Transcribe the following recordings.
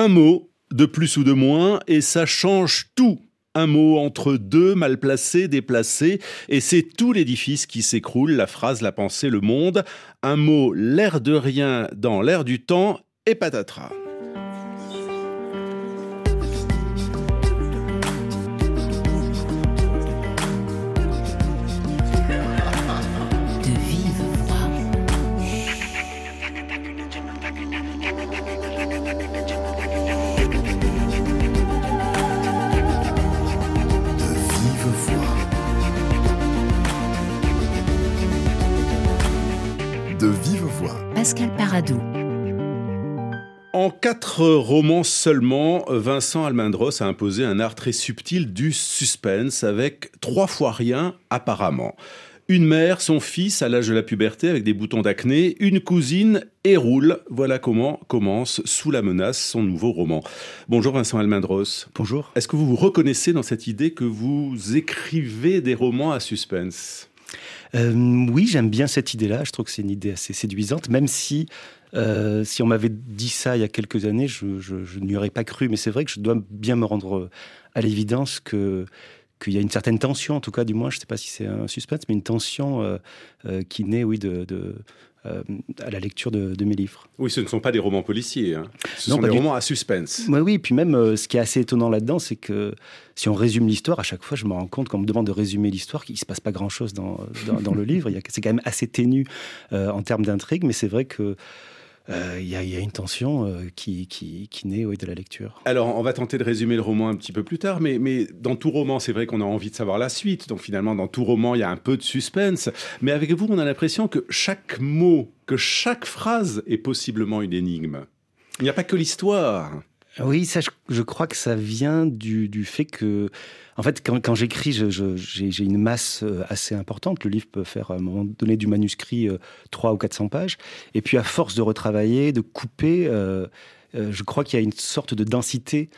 Un mot de plus ou de moins et ça change tout. Un mot entre deux, mal placé, déplacé, et c'est tout l'édifice qui s'écroule, la phrase, la pensée, le monde. Un mot, l'air de rien dans l'air du temps, et patatras. Quatre romans seulement, Vincent Almendros a imposé un art très subtil du suspense avec trois fois rien apparemment. Une mère, son fils à l'âge de la puberté avec des boutons d'acné, une cousine et roule. Voilà comment commence Sous la menace son nouveau roman. Bonjour Vincent Almendros. Bonjour. Est-ce que vous vous reconnaissez dans cette idée que vous écrivez des romans à suspense? Euh, oui, j'aime bien cette idée-là. Je trouve que c'est une idée assez séduisante, même si euh, si on m'avait dit ça il y a quelques années, je, n'y aurais pas cru. Mais c'est vrai que je dois bien me rendre à l'évidence que qu'il y a une certaine tension, en tout cas, du moins, je ne sais pas si c'est un suspense, mais une tension euh, qui naît, oui, de, euh, à la lecture de, mes livres. Oui, ce ne sont pas des romans policiers, hein. ce sont des romans à suspense. Oui, oui, et puis même euh, ce qui est assez étonnant là-dedans, c'est que si on résume l'histoire, à chaque fois, je me rends compte quand on me demande de résumer l'histoire, qu'il ne se passe pas grand-chose dans, dans, le livre. C'est quand même assez ténu euh, en termes d'intrigue, mais c'est vrai que euh, il y, a une tension euh, qui, qui, naît de la lecture. Alors, on va tenter de résumer le roman un petit peu plus tard, mais dans tout roman, c'est vrai qu'on a envie de savoir la suite. Donc, finalement, dans tout roman, il y a un peu de suspense. Mais avec vous, on a l'impression que chaque mot, que chaque phrase est possiblement une énigme. Il n'y a pas que l'histoire. Oui, ça, je, crois que ça vient du, fait que, en fait, quand, j'écris, j'ai une masse euh, assez importante. Le livre peut faire, à un moment donné, du manuscrit 3 euh, ou 400 pages. Et puis, à force de retravailler, de couper, euh, je crois qu'il y a une sorte de densité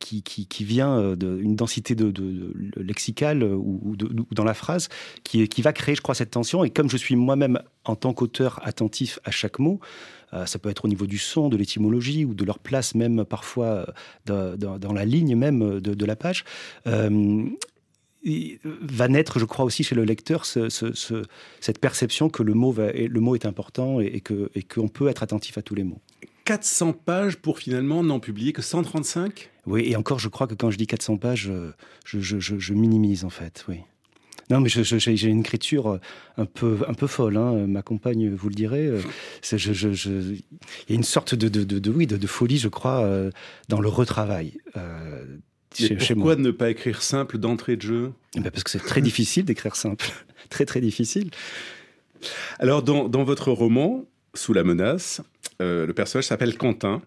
qui, vient d'une densité de, lexicale ou, dans la phrase qui, qui va créer, je crois, cette tension. Et comme je suis moi-même, en tant qu'auteur, attentif à chaque mot, euh, ça peut être au niveau du son, de l'étymologie ou de leur place même parfois euh, dans, la ligne même de, la page euh, va naître, je crois aussi chez le lecteur, cette perception que le mot, va, le mot est important et, et qu'on peut être attentif à tous les mots. 400 pages pour finalement n'en publier que 135 Oui, et encore, je crois que quand je dis 400 pages, je, je minimise en fait, oui. Non, mais j'ai une écriture euh, un peu, un peu folle. Hein. Ma compagne vous le dirait. Euh, il y a une sorte de, de, de, oui, de, folie, je crois, euh, dans le retravail. chez, pourquoi ne pas écrire simple d'entrée de jeu? Eh ben, Parce que c'est très difficile d'écrire simple. très, très difficile. Alors, dans, dans, votre roman, Sous la menace, le personnage s'appelle Quentin.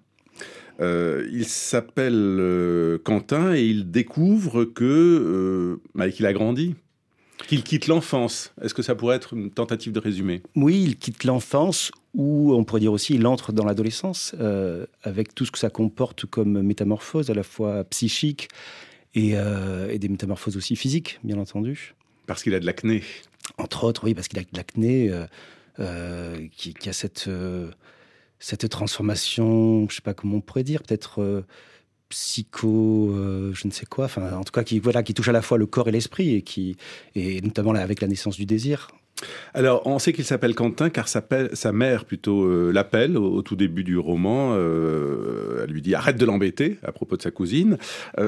il s'appelle Quentin et il découvre que bah, qu'il a grandi. Qu'il quitte l'enfance. Est-ce que ça pourrait être une tentative de résumé? Oui, il quitte l'enfance ou on pourrait dire aussi il entre dans l'adolescence euh, avec tout ce que ça comporte comme métamorphose à la fois psychique et, euh, des métamorphoses aussi physiques, bien entendu. Parce qu'il a de l'acné. Entre autres, oui, parce qu'il a de l'acné euh, qui, qui, a cette, cette transformation, je ne sais pas comment on pourrait dire, peut-être psycho, euh, je ne sais quoi, enfin, en tout cas, qui, voilà, qui touche à la fois le corps et l'esprit, et, qui, et notamment avec la naissance du désir. Alors, on sait qu'il s'appelle Quentin car sa, sa mère plutôt euh, l'appelle au, tout début du roman. Euh, elle lui dit arrête de l'embêter à propos de sa cousine.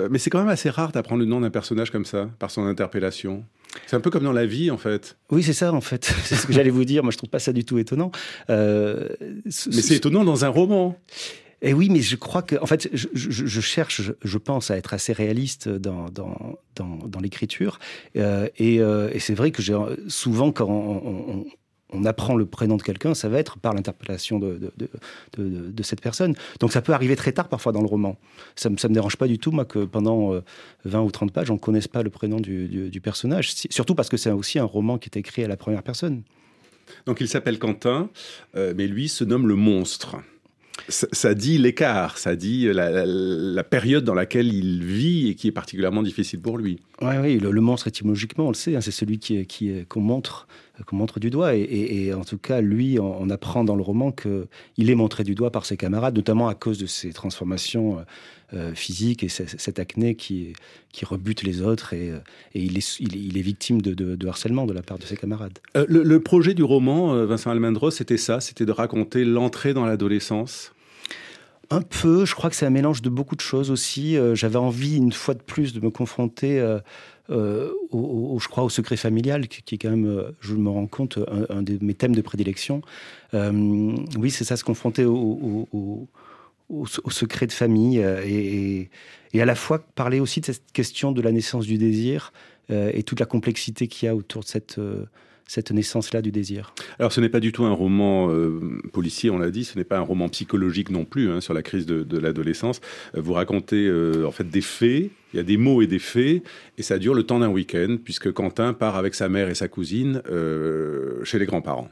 mais c'est quand même assez rare d'apprendre le nom d'un personnage comme ça par son interpellation. C'est un peu comme dans la vie, en fait. Oui, c'est ça, en fait. C'est ce que j'allais vous dire. Moi, je trouve pas ça du tout étonnant. mais c'est étonnant dans un roman. Et oui, mais je crois que, en fait, je, cherche, je, pense, à être assez réaliste dans, l'écriture. Euh, euh, et, c'est vrai que souvent, quand on, apprend le prénom de quelqu'un, ça va être par l'interpellation de, cette personne. Donc ça peut arriver très tard parfois dans le roman. Ça ne me, dérange pas du tout, moi, que pendant 20 euh, ou 30 pages, on ne connaisse pas le prénom du personnage. Surtout parce que c'est aussi un roman qui est écrit à la première personne. Donc il s'appelle Quentin, mais lui se nomme le monstre ça, dit l'écart, ça dit la, période dans laquelle il vit et qui est particulièrement difficile pour lui. Oui, oui le, monstre étymologiquement, on le sait, hein, c'est celui qui, qui qu'on montre qu'on montre du doigt. Et, en tout cas, lui, on, apprend dans le roman qu'il est montré du doigt par ses camarades, notamment à cause de ses transformations euh, physiques et cette acné qui, qui rebute les autres. Et, il, est, il, est, victime de, harcèlement de la part de ses camarades. le, projet du roman, Vincent Almendros, c'était ça, c'était de raconter l'entrée dans l'adolescence un peu, je crois que c'est un mélange de beaucoup de choses aussi. Euh, j'avais envie, une fois de plus, de me confronter euh, euh, au, je crois, au secret familial, qui, est quand même, je me rends compte, un, de mes thèmes de prédilection. oui, c'est ça, se confronter au, secret de famille et, et, à la fois parler aussi de cette question de la naissance du désir et toute la complexité qu'il y a autour de cette cette naissance-là du désir. Alors ce n'est pas du tout un roman euh, policier, on l'a dit, ce n'est pas un roman psychologique non plus hein, sur la crise de, l'adolescence. Euh, vous racontez euh, en fait des faits, il y a des mots et des faits, et ça dure le temps d'un week-end, puisque Quentin part avec sa mère et sa cousine chez les grands-parents.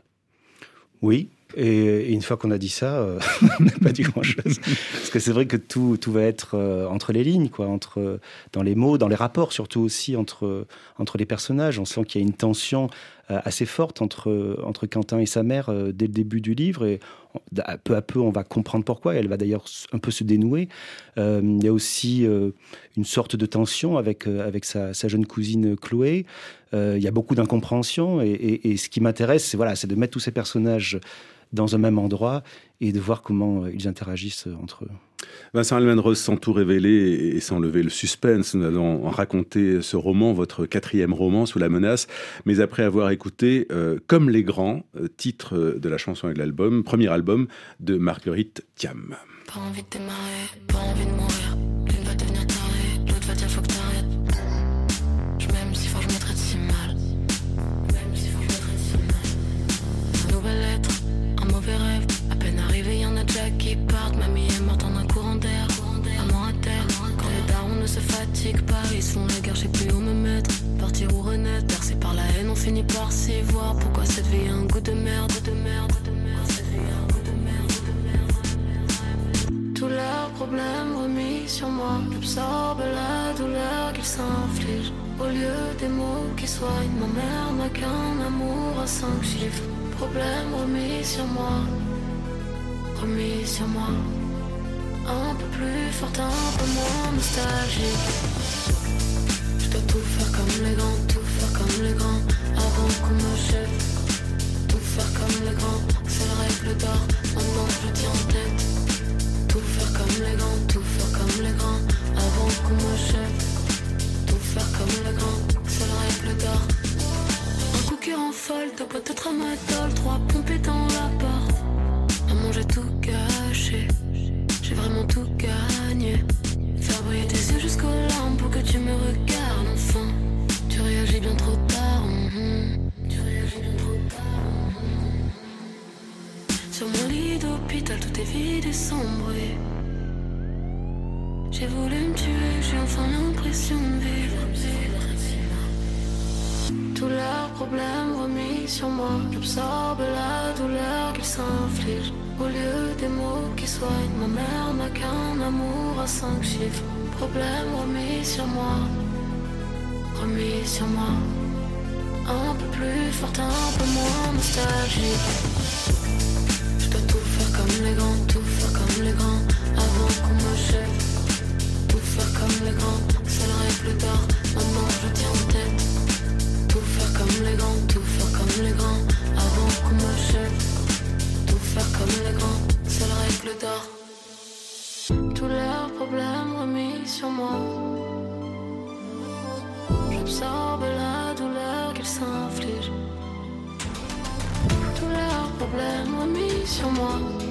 Oui, et, une fois qu'on a dit ça, on n'a pas dit grand-chose. Parce que c'est vrai que tout, tout va être entre les lignes, quoi, entre, dans les mots, dans les rapports, surtout aussi entre, entre les personnages. On sent qu'il y a une tension assez forte entre, entre Quentin et sa mère euh, dès le début du livre. Et peu à peu, on va comprendre pourquoi. Elle va d'ailleurs un peu se dénouer. Euh, il y a aussi une sorte de tension avec, avec sa, jeune cousine Chloé. il y a beaucoup d'incompréhension. Et, et, ce qui m'intéresse, c'est voilà, de mettre tous ces personnages dans un même endroit et de voir comment euh, ils interagissent euh, entre eux. Vincent Almenrose, sans tout révéler et sans lever le suspense, nous allons raconter ce roman, votre quatrième roman, Sous la menace, mais après avoir écouté euh, Comme les grands, titre de la chanson et de l'album, premier album de Marguerite Thiam. Pas envie de démarrer, pas envie de mourir. qui problèmes remis sur moi, j'absorbe la douleur qu'ils s'infligent. Au lieu des mots qui soignent, ma mère n'a qu'un amour à cinq chiffres. Problèmes remis sur moi remis sur moi. Un peu plus fort, un peu moins nostalgique. Je dois tout faire comme les grands, tout faire comme les grands, avant qu'on me chève. Tout faire comme les grands, c'est la règle d'or, maintenant je tiens en tête. Tout faire comme les grands, avant qu'on me chève. Tout faire comme les grands, la règle d'or. Un coup qui rend folle, t'as peut-être un matol, trois pompées dans la porte. Maman, j'ai tout gâché. J'ai vraiment tout gagné. Faire briller tes yeux jusqu'aux larmes pour que tu me regardes enfin. Tu réagis bien trop tard. Mm-hmm. Tu réagis bien trop tard. Mm-hmm. Sur mon lit d'hôpital, tout est vide et sombre. J'ai voulu me tuer, j'ai enfin l'impression de vivre. Tous leurs problèmes remis sur moi, j'absorbe la douleur qu'ils s'infligent. Au lieu des mots qui soignent, ma mère n'a qu'un amour à cinq chiffres. Problème remis sur moi, remis sur moi. Un peu plus fort, un peu moins nostalgique. Comme les grands, d'or, maintenant je tiens en tête. Tout faire comme les grands, tout faire comme les grands, avant qu'on m'achève. Tout faire comme les grands, la règle d'or. Tous leurs problèmes remis sur moi. J'absorbe la douleur qu'ils s'infligent. Tous leurs problèmes remis sur moi.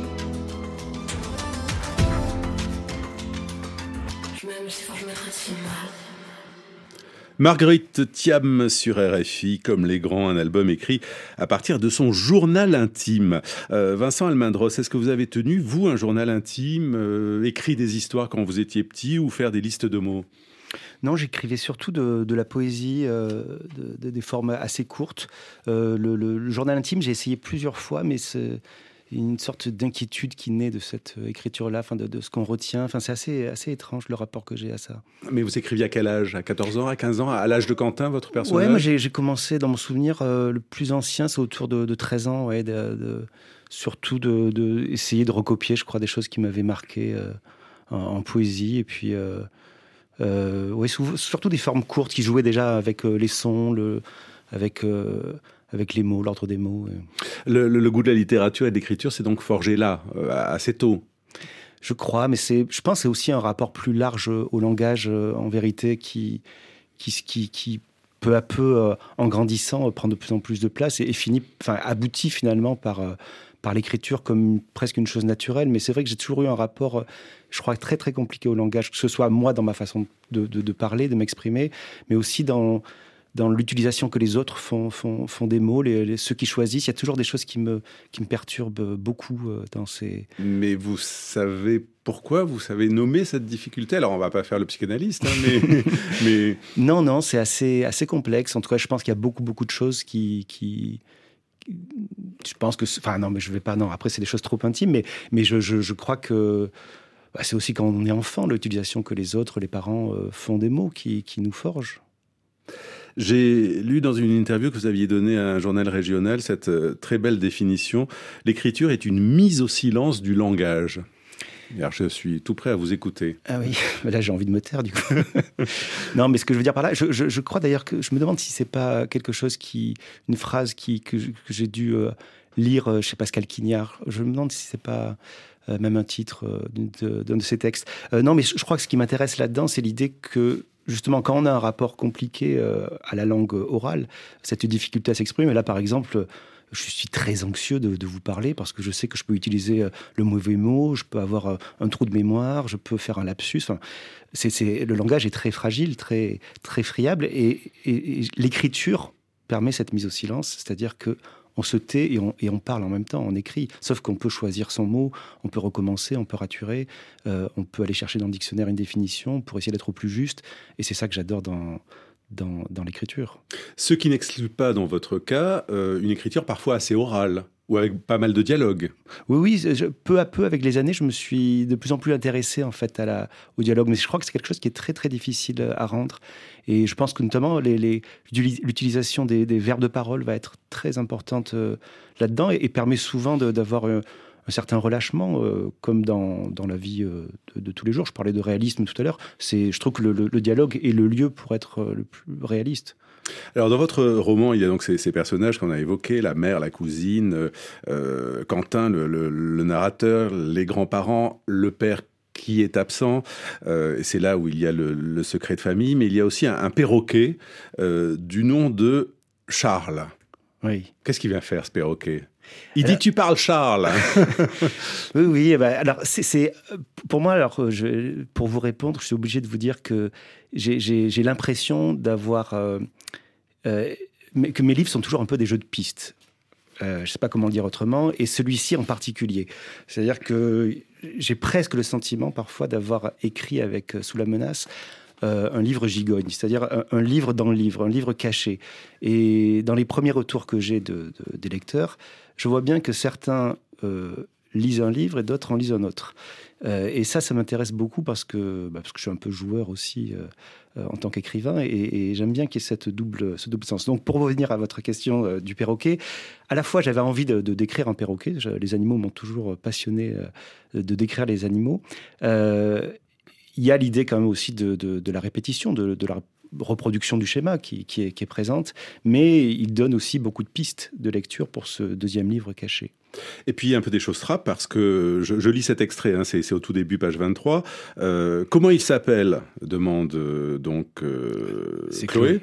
Marguerite Thiam sur RFI, comme les grands, un album écrit à partir de son journal intime. Euh, Vincent Almendros, est-ce que vous avez tenu, vous, un journal intime, euh, écrit des histoires quand vous étiez petit ou faire des listes de mots? Non, j'écrivais surtout de, la poésie, euh, des formes assez courtes. Le, journal intime, j'ai essayé plusieurs fois, mais une sorte d'inquiétude qui naît de cette écriture-là, enfin de, ce qu'on retient. Enfin, c'est assez, assez étrange le rapport que j'ai à ça. Mais vous écriviez à quel âge? À 14 ans, à 15 ans? À l'âge de Quentin, votre personnage? Ouais, moi j'ai commencé dans mon souvenir, le plus ancien, c'est autour de, 13 ans, ouais, de, surtout de, de, essayer de recopier, je crois, des choses qui m'avaient marqué en, poésie. Et puis. Euh, ouais, surtout des formes courtes qui jouaient déjà avec euh, les sons, le, avec, euh, avec les mots, l'ordre des mots. Le, goût de la littérature et de l'écriture, c'est donc forgé là, assez tôt. Je crois, mais c'est, je pense que c'est aussi un rapport plus large au langage, en vérité, qui, qui, qui, qui peu à peu, en grandissant, prend de plus en plus de place et, et finit, enfin, aboutit finalement par par l'écriture comme presque une chose naturelle, mais c'est vrai que j'ai toujours eu un rapport, euh, je crois, très très compliqué au langage, que ce soit moi dans ma façon de, parler, de m'exprimer, mais aussi dans, dans l'utilisation que les autres font, font, font des mots, les, ceux qui choisissent. Il y a toujours des choses qui me, qui me perturbent beaucoup euh, dans ces... Mais vous savez pourquoi vous savez nommer cette difficulté? Alors, on va pas faire le psychanalyste, hein, mais, mais... Non, non, c'est assez, assez complexe. En tout cas, je pense qu'il y a beaucoup, beaucoup de choses qui, qui, je pense que, enfin non, mais je vais pas, non. Après, c'est des choses trop intimes, mais mais je, je, crois que bah, c'est aussi quand on est enfant l'utilisation que les autres, les parents euh, font des mots qui, qui nous forgent. J'ai lu dans une interview que vous aviez donnée à un journal régional cette euh, très belle définition. L'écriture est une mise au silence du langage. Alors, je suis tout prêt à vous écouter. Ah oui, là j'ai envie de me taire du coup. non, mais ce que je veux dire par là, je, crois d'ailleurs que je me demande si c'est pas quelque chose qui, une phrase qui que, j'ai dû euh, lire euh, chez Pascal Quignard. Je me demande si c'est pas même un titre d'un de, de, ses textes. non, mais je, crois que ce qui m'intéresse là-dedans, c'est l'idée que justement, quand on a un rapport compliqué à la langue orale, cette difficulté à s'exprimer, là par exemple, je suis très anxieux de, vous parler parce que je sais que je peux utiliser euh, le mauvais mot, je peux avoir euh, un trou de mémoire, je peux faire un lapsus. Le langage est très fragile, très, très friable et, l'écriture permet cette mise au silence, c'est-à-dire que on se tait et on, parle en même temps, on écrit. Sauf qu'on peut choisir son mot, on peut recommencer, on peut raturer, euh, on peut aller chercher dans le dictionnaire une définition pour essayer d'être au plus juste. Et c'est ça que j'adore dans, dans, l'écriture. Ce qui n'exclut pas, dans votre cas, euh, une écriture parfois assez orale ou avec pas mal de dialogue. Oui, oui, peu à peu, avec les années, je me suis de plus en plus intéressé en fait au dialogue. Mais je crois que c'est quelque chose qui est très très difficile à rendre. Et je pense que notamment l'utilisation des, verbes de parole va être très importante euh, là-dedans et, permet souvent d'avoir euh, un certain relâchement, euh, comme dans, la vie euh, de, tous les jours. Je parlais de réalisme tout à l'heure. Je trouve que le, dialogue est le lieu pour être euh, le plus réaliste. Alors dans votre roman, il y a donc ces, personnages qu'on a évoqués, la mère, la cousine, Quentin, le, narrateur, les grands-parents, le père qui est absent. c'est là où il y a le, secret de famille, mais il y a aussi un, un perroquet du nom de Charles. Oui. Qu'est-ce qu'il vient faire ce perroquet? Il dit tu parles Charles. oui, oui. Eh ben, alors c'est pour moi alors je, pour vous répondre, je suis obligé de vous dire que j'ai l'impression d'avoir euh, euh, que mes livres sont toujours un peu des jeux de pistes. Euh, je ne sais pas comment le dire autrement, et celui-ci en particulier. C'est-à-dire que j'ai presque le sentiment parfois d'avoir écrit avec Sous la menace un livre gigogne, c'est-à-dire un, livre dans le livre, un livre caché. Et dans les premiers retours que j'ai de, des lecteurs, je vois bien que certains euh, lisent un livre et d'autres en lisent un autre. Euh, et ça, ça m'intéresse beaucoup parce que, bah, parce que je suis un peu joueur aussi euh, en tant qu'écrivain et, j'aime bien qu'il y ait cette double, ce double sens. Donc, pour revenir à votre question du perroquet, à la fois j'avais envie de, décrire un perroquet. les animaux m'ont toujours passionné de décrire les animaux. Il y a l'idée quand même aussi de, de la répétition, de, la reproduction du schéma qui, est, présente, mais il donne aussi beaucoup de pistes de lecture pour ce deuxième livre caché. Et puis un peu des choses trappes, parce que je, lis cet extrait, hein, c'est au tout début, page 23. Euh, comment il s'appelle? demande euh, donc euh, Chloé.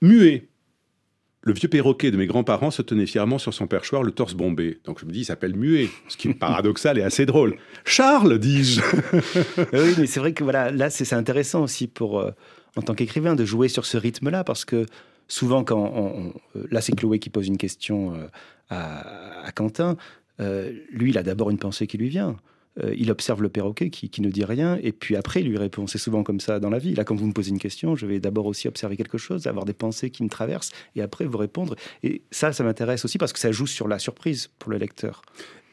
Muet. Le vieux perroquet de mes grands-parents se tenait fièrement sur son perchoir, le torse bombé. Donc je me dis, il s'appelle Muet, ce qui est paradoxal et assez drôle. Charles, dis-je. oui, mais c'est vrai que voilà, là, c'est intéressant aussi pour en tant qu'écrivain de jouer sur ce rythme-là, parce que souvent, quand on, euh, là c'est Chloé qui pose une question euh, à, Quentin, euh, lui, il a d'abord une pensée qui lui vient. Il observe le perroquet qui, ne dit rien, et puis après, il lui répond. C'est souvent comme ça dans la vie. Là, quand vous me posez une question, je vais d'abord aussi observer quelque chose, avoir des pensées qui me traversent, et après vous répondre. Et ça, ça m'intéresse aussi parce que ça joue sur la surprise pour le lecteur.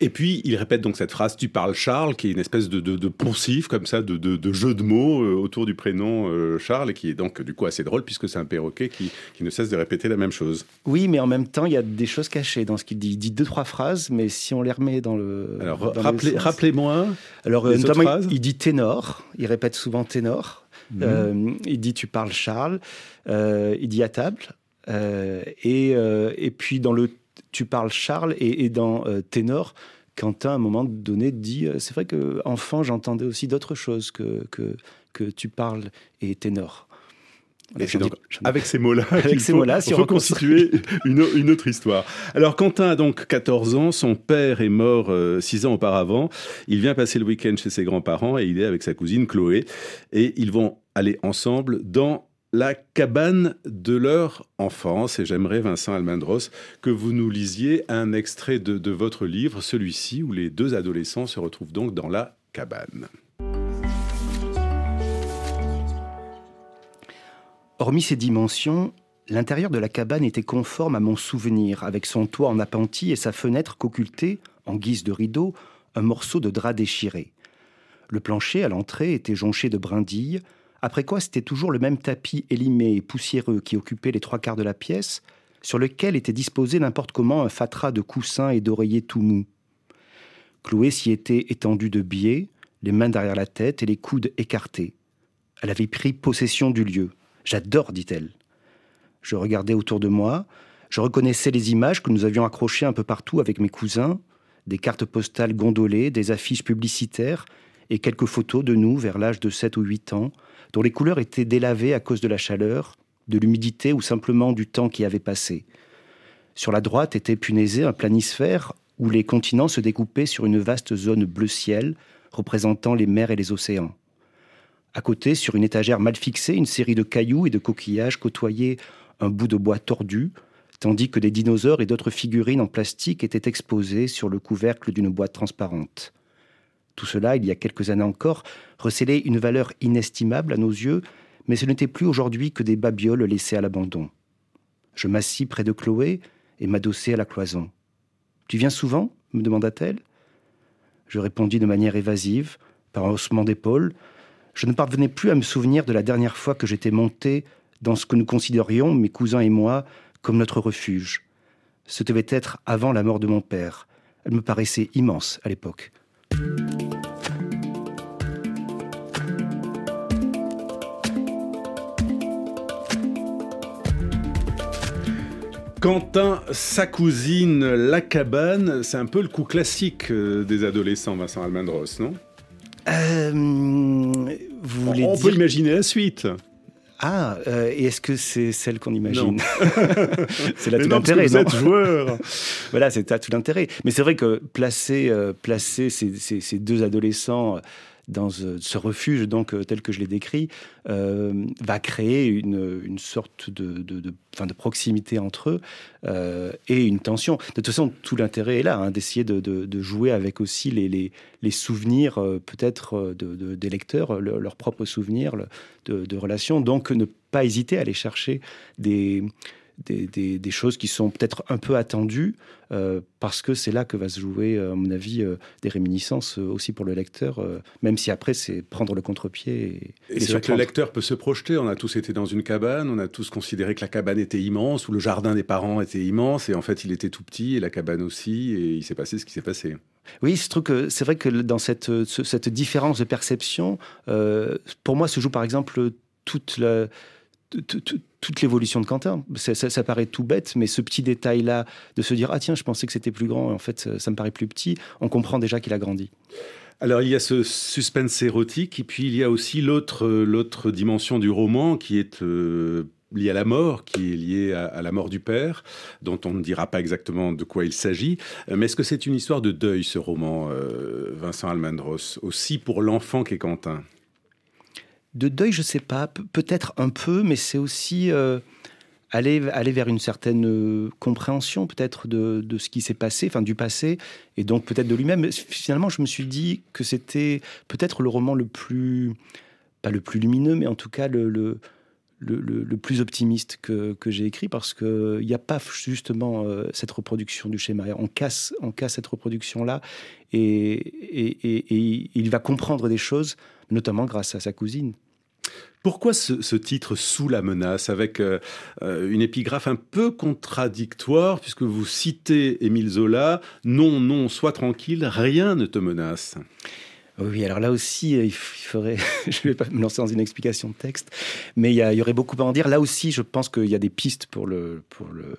Et puis, il répète donc cette phrase Tu parles Charles, qui est une espèce de, de, poncif, comme ça, de, de, jeu de mots euh, autour du prénom euh, Charles, et qui est donc du coup assez drôle, puisque c'est un perroquet qui, qui, ne cesse de répéter la même chose. Oui, mais en même temps, il y a des choses cachées dans ce qu'il dit. Il dit deux, trois phrases, mais si on les remet dans le. Alors, rappelez, rappelez-moi. Alors, euh, notamment, il, dit ténor, il répète souvent ténor. Mhm. il dit Tu parles Charles, il dit à table. et, et puis, dans le tu parles Charles et, dans euh, ténor, Quentin, à un moment donné, dit euh, C'est vrai que enfant, j'entendais aussi d'autres choses que, que, que tu parles et ténor. avec ces mots-là, avec ces mots-là, si une, une, autre histoire. Alors Quentin a donc 14 ans, son père est mort 6 euh, ans auparavant. Il vient passer le week-end chez ses grands-parents et il est avec sa cousine Chloé et ils vont aller ensemble dans la cabane de leur enfance. Et j'aimerais, Vincent Almendros, que vous nous lisiez un extrait de, votre livre, celui-ci, où les deux adolescents se retrouvent donc dans la cabane. Hormis ces dimensions, l'intérieur de la cabane était conforme à mon souvenir, avec son toit en appentis et sa fenêtre qu'occultait, en guise de rideau, un morceau de drap déchiré. Le plancher à l'entrée était jonché de brindilles, après quoi, c'était toujours le même tapis élimé et poussiéreux qui occupait les trois quarts de la pièce, sur lequel était disposé n'importe comment un fatras de coussins et d'oreillers tout mous. Chloé s'y était étendue de biais, les mains derrière la tête et les coudes écartés. Elle avait pris possession du lieu. J'adore, dit-elle. Je regardais autour de moi, je reconnaissais les images que nous avions accrochées un peu partout avec mes cousins, des cartes postales gondolées, des affiches publicitaires et quelques photos de nous vers l'âge de 7 ou 8 ans, dont les couleurs étaient délavées à cause de la chaleur, de l'humidité ou simplement du temps qui avait passé. Sur la droite était punaisé un planisphère où les continents se découpaient sur une vaste zone bleu ciel représentant les mers et les océans. À côté, sur une étagère mal fixée, une série de cailloux et de coquillages côtoyaient un bout de bois tordu, tandis que des dinosaures et d'autres figurines en plastique étaient exposées sur le couvercle d'une boîte transparente. Tout cela, il y a quelques années encore, recélait une valeur inestimable à nos yeux, mais ce n'était plus aujourd'hui que des babioles laissées à l'abandon. Je m'assis près de Chloé et m'adossai à la cloison. Tu viens souvent? me demanda-t-elle. Je répondis de manière évasive, par un haussement d'épaule. Je ne parvenais plus à me souvenir de la dernière fois que j'étais monté dans ce que nous considérions, mes cousins et moi, comme notre refuge. Ce devait être avant la mort de mon père. Elle me paraissait immense à l'époque. Quentin, sa cousine, la cabane, c'est un peu le coup classique euh, des adolescents, Vincent Almendros, non? Euh, vous voulez On peut imaginer la suite. Ah, euh, et est-ce que c'est celle qu'on imagine? C'est là tout l'intérêt, non, vous joueur. voilà, c'est là tout l'intérêt. Mais c'est vrai que placer, placer ces, ces, deux adolescents dans ce refuge, donc euh, tel que je l'ai décrit, euh, va créer une, une sorte de, de, de, de, proximité entre eux euh, et une tension. De toute façon, tout l'intérêt est là, hein, d'essayer de, jouer avec aussi les, les, les souvenirs peut-être des lecteurs, leurs propres souvenirs de, relations. Donc, ne pas hésiter à aller chercher des des, choses qui sont peut-être un peu attendues, euh, parce que c'est là que va se jouer, euh, à mon avis, euh, des réminiscences aussi pour le lecteur, même si après c'est prendre le contre-pied. Et, c'est vrai que le lecteur peut se projeter. On a tous été dans une cabane, on a tous considéré que la cabane était immense, ou le jardin des parents était immense, et en fait il était tout petit, et la cabane aussi, et il s'est passé ce qui s'est passé. Oui, c'est vrai que dans cette, cette différence de perception, pour moi se joue par exemple toute la toute l'évolution de Quentin. Ça, paraît tout bête, mais ce petit détail-là, de se dire ah tiens, je pensais que c'était plus grand, en fait ça, me paraît plus petit, on comprend déjà qu'il a grandi. Alors il y a ce suspense érotique, et puis il y a aussi l'autre l'autre dimension du roman qui est euh, liée à la mort, qui est liée à, la mort du père, dont on ne dira pas exactement de quoi il s'agit. Euh, mais est-ce que c'est une histoire de deuil, ce roman, euh, Vincent Almendros, aussi pour l'enfant qu'est Quentin? De deuil, je sais pas, peut-être un peu, mais c'est aussi euh, aller, aller vers une certaine euh, compréhension peut-être de, ce qui s'est passé, enfin du passé, et donc peut-être de lui-même. Finalement, je me suis dit que c'était peut-être le roman le plus, pas le plus lumineux, mais en tout cas le, le, plus optimiste que, que j'ai écrit parce qu'il n'y a pas justement cette reproduction du schéma. On casse, on casse cette reproduction-là et, et, il va comprendre des choses, notamment grâce à sa cousine. Pourquoi ce, titre Sous la menace, avec euh, euh, une épigraphe un peu contradictoire, puisque vous citez Émile Zola, Non, non, sois tranquille, rien ne te menace oui, alors là aussi, euh, il faudrait. je ne vais pas me lancer dans une explication de texte, mais il y, aurait beaucoup à en dire. Là aussi, je pense qu'il y a des pistes pour le pour le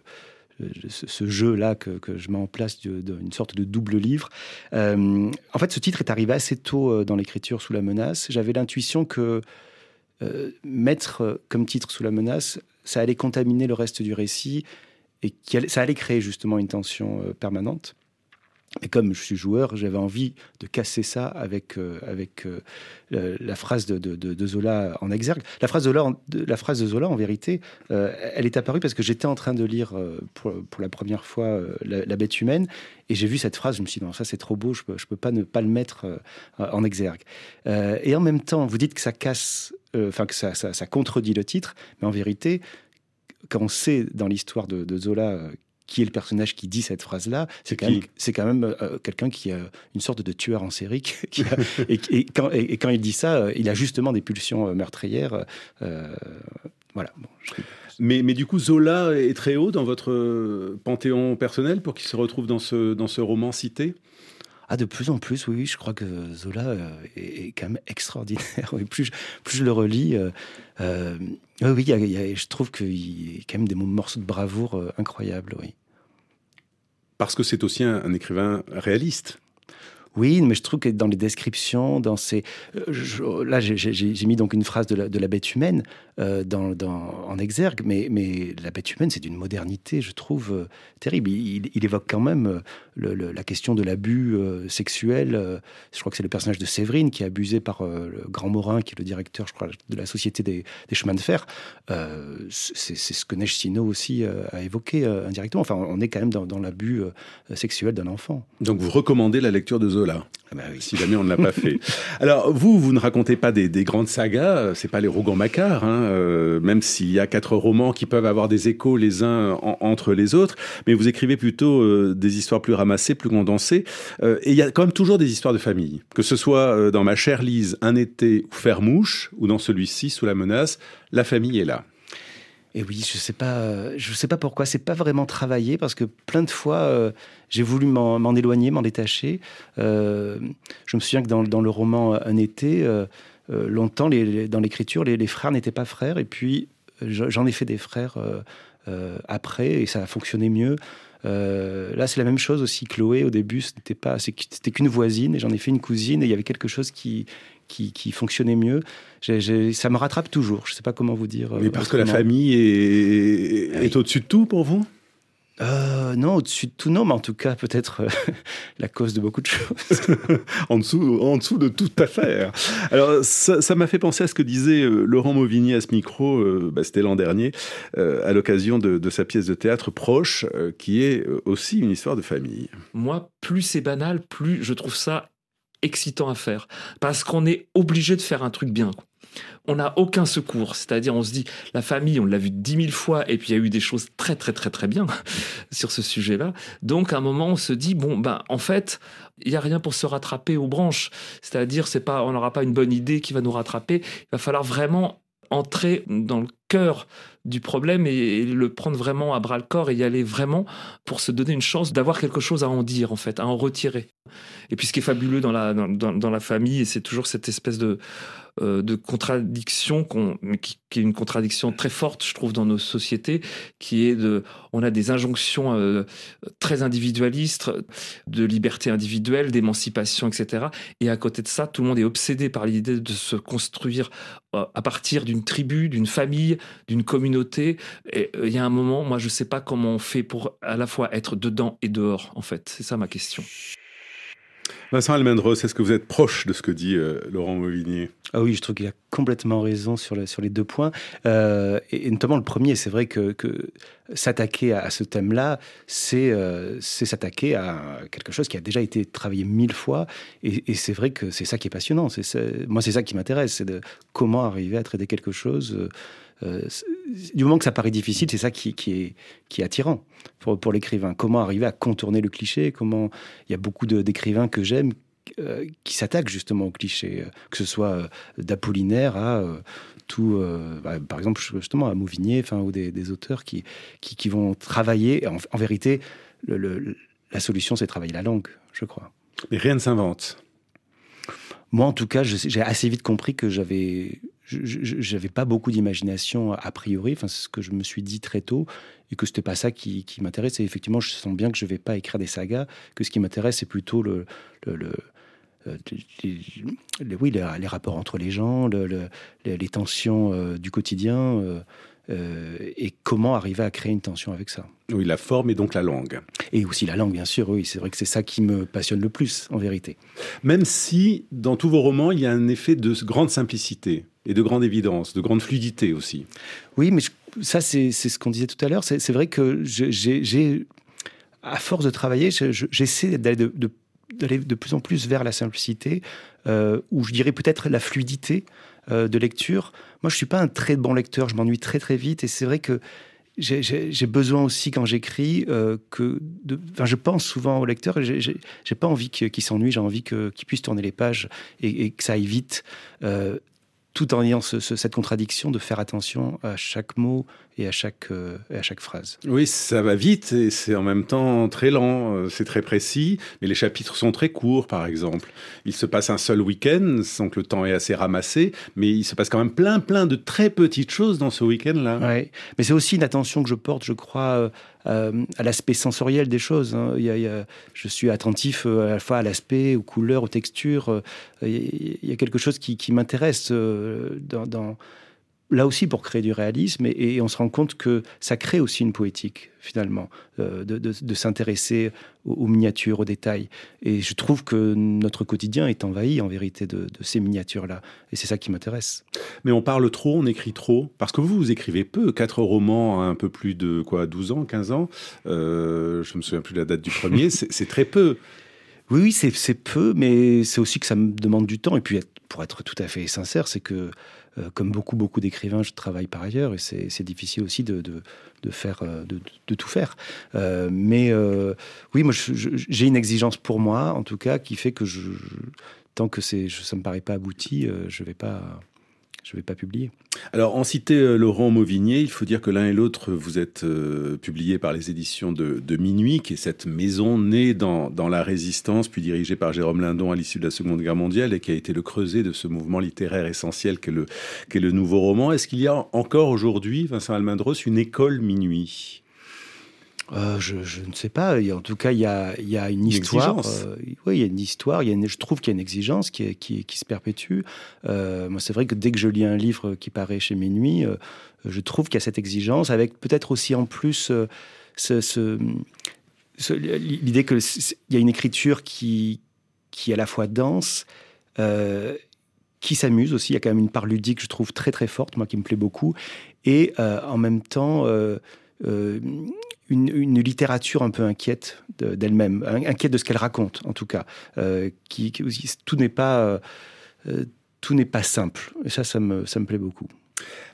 ce jeu-là que, je mets en place d'une sorte de double livre. en fait, ce titre est arrivé assez tôt dans l'écriture sous la menace. J'avais l'intuition que euh, mettre comme titre sous la menace, ça allait contaminer le reste du récit et ça allait créer justement une tension euh, permanente. Et comme je suis joueur, j'avais envie de casser ça avec, euh, avec la phrase de, Zola en exergue. La phrase de Zola, en, la phrase de Zola, en vérité, elle est apparue parce que j'étais en train de lire pour, la première fois la, bête humaine et j'ai vu cette phrase. Je me suis dit, non, ça c'est trop beau, je ne peux, peux pas ne pas le mettre en exergue. et en même temps, vous dites que ça casse euh, enfin que ça, contredit le titre, mais en vérité, quand on sait dans l'histoire de, Zola euh, qui est le personnage qui dit cette phrase-là, c'est quand, quand, même euh, quelqu'un qui a une sorte de tueur en série. Qui et, quand, et, quand, il dit ça, il a justement des pulsions meurtrières. voilà. mais, mais, du coup, Zola est très haut dans votre panthéon personnel pour qu'il se retrouve dans ce, dans ce roman cité? Ah, de plus en plus, oui, je crois que Zola euh, est, quand même extraordinaire. plus, je, le relis, euh, euh, oui, je trouve qu'il y a quand même des morceaux de bravoure incroyables, oui. Parce que c'est aussi un écrivain réaliste. Oui, mais je trouve que dans les descriptions, dans ces, là j'ai mis donc une phrase de la, bête humaine euh, en exergue, mais, mais la bête humaine c'est d'une modernité, je trouve euh, terrible. Il, évoque quand même euh, la question de l'abus sexuel. je crois que c'est le personnage de Séverine qui est abusé par le grand Morin, qui est le directeur, je crois, de la société des, chemins de fer. c'est ce que Neige Sino aussi a évoqué indirectement. Enfin, on est quand même dans, dans l'abus sexuel d'un enfant. Donc vous recommandez la lecture de Ah bah si jamais on ne l'a pas fait. Alors vous, vous ne racontez pas des, grandes sagas, c'est pas les Rougon-Macquart, hein, euh, même s'il y a quatre romans qui peuvent avoir des échos les uns entre les autres, mais vous écrivez plutôt euh, des histoires plus ramassées, plus condensées, euh, et il y a quand même toujours des histoires de famille, que ce soit dans ma chère Lise, Un été ou Faire-mouche, ou dans celui-ci, Sous la menace, la famille est là. Et oui, je sais pas, je sais pas pourquoi. C'est pas vraiment travaillé parce que plein de fois, euh, j'ai voulu m'en éloigner, m'en détacher. Euh, je me souviens que dans, le roman Un été, euh, longtemps, dans l'écriture, les, les, frères n'étaient pas frères. Et puis, j'en ai fait des frères après et ça a fonctionné mieux. là, c'est la même chose aussi. Chloé, au début, c'était pas, c'était qu'une voisine, et j'en ai fait une cousine, et il y avait quelque chose qui, qui, fonctionnait mieux. ça me rattrape toujours. Je ne sais pas comment vous dire. Mais parce que la famille est, est au-dessus de tout pour vous? Euh, non, au-dessus de tout, non, mais en tout cas, peut-être euh, la cause de beaucoup de choses. en, dessous, en dessous de toute affaire. Alors, ça m'a fait penser à ce que disait euh, Laurent Mauvigny à ce micro, bah, c'était l'an dernier, à l'occasion de, de, sa pièce de théâtre Proche, qui est aussi une histoire de famille. Moi, plus c'est banal, plus je trouve ça excitant à faire. Parce qu'on est obligé de faire un truc bien. On n'a aucun secours. C'est-à-dire, on se dit, la famille, on l'a vu dix mille fois, et puis il y a eu des choses très, très, très, très bien sur ce sujet-là. Donc, à un moment, on se dit, bon, ben, en fait, il n'y a rien pour se rattraper aux branches. C'est-à-dire, c'est pas, on n'aura pas une bonne idée qui va nous rattraper. Il va falloir vraiment entrer dans le cœur du problème et, le prendre vraiment à bras le corps et y aller vraiment pour se donner une chance d'avoir quelque chose à en dire en fait, à en retirer. Et puis ce qui est fabuleux dans la, dans, la famille, c'est toujours cette espèce de, euh, de contradiction, qui, qui, est une contradiction très forte, je trouve, dans nos sociétés, qui est de, on a des injonctions euh, très individualistes, de liberté individuelle, d'émancipation, etc. Et à côté de ça, tout le monde est obsédé par l'idée de se construire euh, à partir d'une tribu, d'une famille, d'une communauté. Et il y a un moment, moi, je ne sais pas comment on fait pour à la fois être dedans et dehors, en fait. C'est ça ma question. Vincent Almendros, est-ce que vous êtes proche de ce que dit euh, Laurent Mauvignier Ah oui, je trouve qu'il a complètement raison sur, sur les deux points. Euh, et, notamment le premier, c'est vrai que, que s'attaquer à, ce thème-là, c'est euh, s'attaquer à quelque chose qui a déjà été travaillé mille fois. Et, c'est vrai que c'est ça qui est passionnant. C'est moi, c'est ça qui m'intéresse, c'est de comment arriver à traiter quelque chose. Euh, du moment que ça paraît difficile, c'est ça qui, qui, est, qui est attirant pour, pour l'écrivain. Comment arriver à contourner le cliché Comment il y a beaucoup d'écrivains que j'aime euh, qui s'attaquent justement au cliché, euh, que ce soit euh, d'Apollinaire à tout, bah, par exemple justement à Mauvigné, enfin ou des, auteurs qui, qui, vont travailler. En, vérité, le, la solution, c'est travailler la langue, je crois. Mais rien ne s'invente. Moi, en tout cas, j'ai assez vite compris que j'avais j'avais pas beaucoup d'imagination a priori. Enfin, c'est ce que je me suis dit très tôt et que c'était pas ça qui, qui m'intéresse. Et effectivement, je sens bien que je vais pas écrire des sagas. Que ce qui m'intéresse, c'est plutôt le, le, les, oui, les, rapports entre les gens, les, tensions euh, du quotidien. Euh, et comment arriver à créer une tension avec ça. Oui, la forme et donc la langue. Et aussi la langue, bien sûr, oui, c'est vrai que c'est ça qui me passionne le plus, en vérité. Même si, dans tous vos romans, il y a un effet de grande simplicité et de grande évidence, de grande fluidité aussi. Oui, mais ça, c'est ce qu'on disait tout à l'heure. C'est vrai que j'ai, à force de travailler, j'essaie d'aller de, de d'aller de plus en plus vers la simplicité, euh, ou je dirais peut-être la fluidité euh, de lecture. Moi, je suis pas un très bon lecteur, je m'ennuie très très vite, et c'est vrai que j'ai besoin aussi quand j'écris euh, que, enfin, je pense souvent au lecteur, j'ai pas envie qu'il s'ennuie, j'ai envie qu'il puisse tourner les pages et, que ça aille vite tout en ayant cette contradiction de faire attention à chaque mot et à chaque, euh, à chaque phrase. Oui, ça va vite et c'est en même temps très lent, euh, c'est très précis, mais les chapitres sont très courts, par exemple. Il se passe un seul week-end, donc le temps est assez ramassé, mais il se passe quand même plein, plein de très petites choses dans ce week-end-là. Oui, mais c'est aussi une attention que je porte, je crois, euh, à l'aspect sensoriel des choses. Hein. Il y a, je suis attentif à la fois à l'aspect, aux couleurs, aux textures. Il y a quelque chose qui, qui m'intéresse dans, dans là aussi pour créer du réalisme, et, on se rend compte que ça crée aussi une poétique, finalement, euh, de, s'intéresser aux, miniatures, aux détails. Et je trouve que notre quotidien est envahi, en vérité, de, ces miniatures-là. Et c'est ça qui m'intéresse. Mais on parle trop, on écrit trop, parce que vous, vous écrivez peu, quatre romans à un peu plus de, quoi, 12 ans, 15 ans, euh, je me souviens plus de la date du premier, c'est très peu. Oui, oui, c'est peu, mais c'est aussi que ça me demande du temps. Et puis, pour être tout à fait sincère, c'est que euh, comme beaucoup, beaucoup d'écrivains, je travaille par ailleurs et c'est difficile aussi de, faire, euh, de, tout faire. Euh, mais oui, moi, j'ai une exigence pour moi, en tout cas, qui fait que tant que ça ne me paraît pas abouti, je ne vais pas je ne vais pas publier. Alors, en cité euh, Laurent Mauvigné, il faut dire que l'un et l'autre, vous êtes euh, publiés par les éditions de, Minuit, qui est cette maison née dans, la résistance, puis dirigée par Jérôme Lindon à l'issue de la Seconde Guerre mondiale, et qui a été le creuset de ce mouvement littéraire essentiel qu'est le, le nouveau roman. Est-ce qu'il y a encore aujourd'hui, Vincent Almendros, une école Minuit? Euh, je, ne sais pas. En tout cas, il y a, une, histoire. Euh, oui, il y a une histoire. Il y a je trouve qu'il y a une exigence qui, qui, se perpétue. Euh, moi, c'est vrai que dès que je lis un livre qui paraît chez Minuit, je trouve qu'il y a cette exigence, avec peut-être aussi en plus ce, l'idée qu'il y a une écriture qui, qui est à la fois dense, qui s'amuse aussi. Il y a quand même une part ludique, je trouve, très très forte, moi, qui me plaît beaucoup. Et en même temps euh, une, littérature un peu inquiète d'elle-même, inquiète de ce qu'elle raconte, en tout cas. Euh, qui, tout n'est pas, euh, n'est pas simple. Et ça, ça me, ça me plaît beaucoup.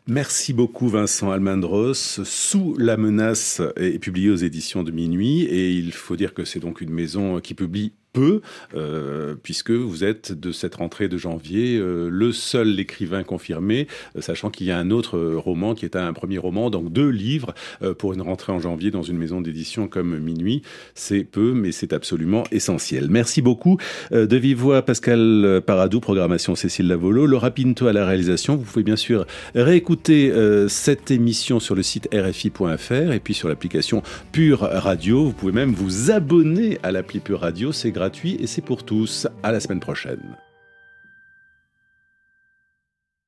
Merci beaucoup Vincent Almendros. Sous la menace est publié aux éditions de Minuit et il faut dire que c'est donc une maison qui publie peu, euh, puisque vous êtes de cette rentrée de janvier euh, le seul écrivain confirmé, euh, sachant qu'il y a un autre roman qui est un premier roman, donc deux livres pour une rentrée en janvier dans une maison d'édition comme Minuit. C'est peu, mais c'est absolument essentiel. Merci beaucoup. de vive Pascal Paradou, programmation Cécile Lavolo, Laura Pinto à la réalisation. Vous pouvez bien sûr réécouter cette émission sur le site rfi.fr et puis sur l'application Pure Radio. Vous pouvez même vous abonner à l'appli Pure Radio. C'est et c'est pour tous. À la semaine prochaine.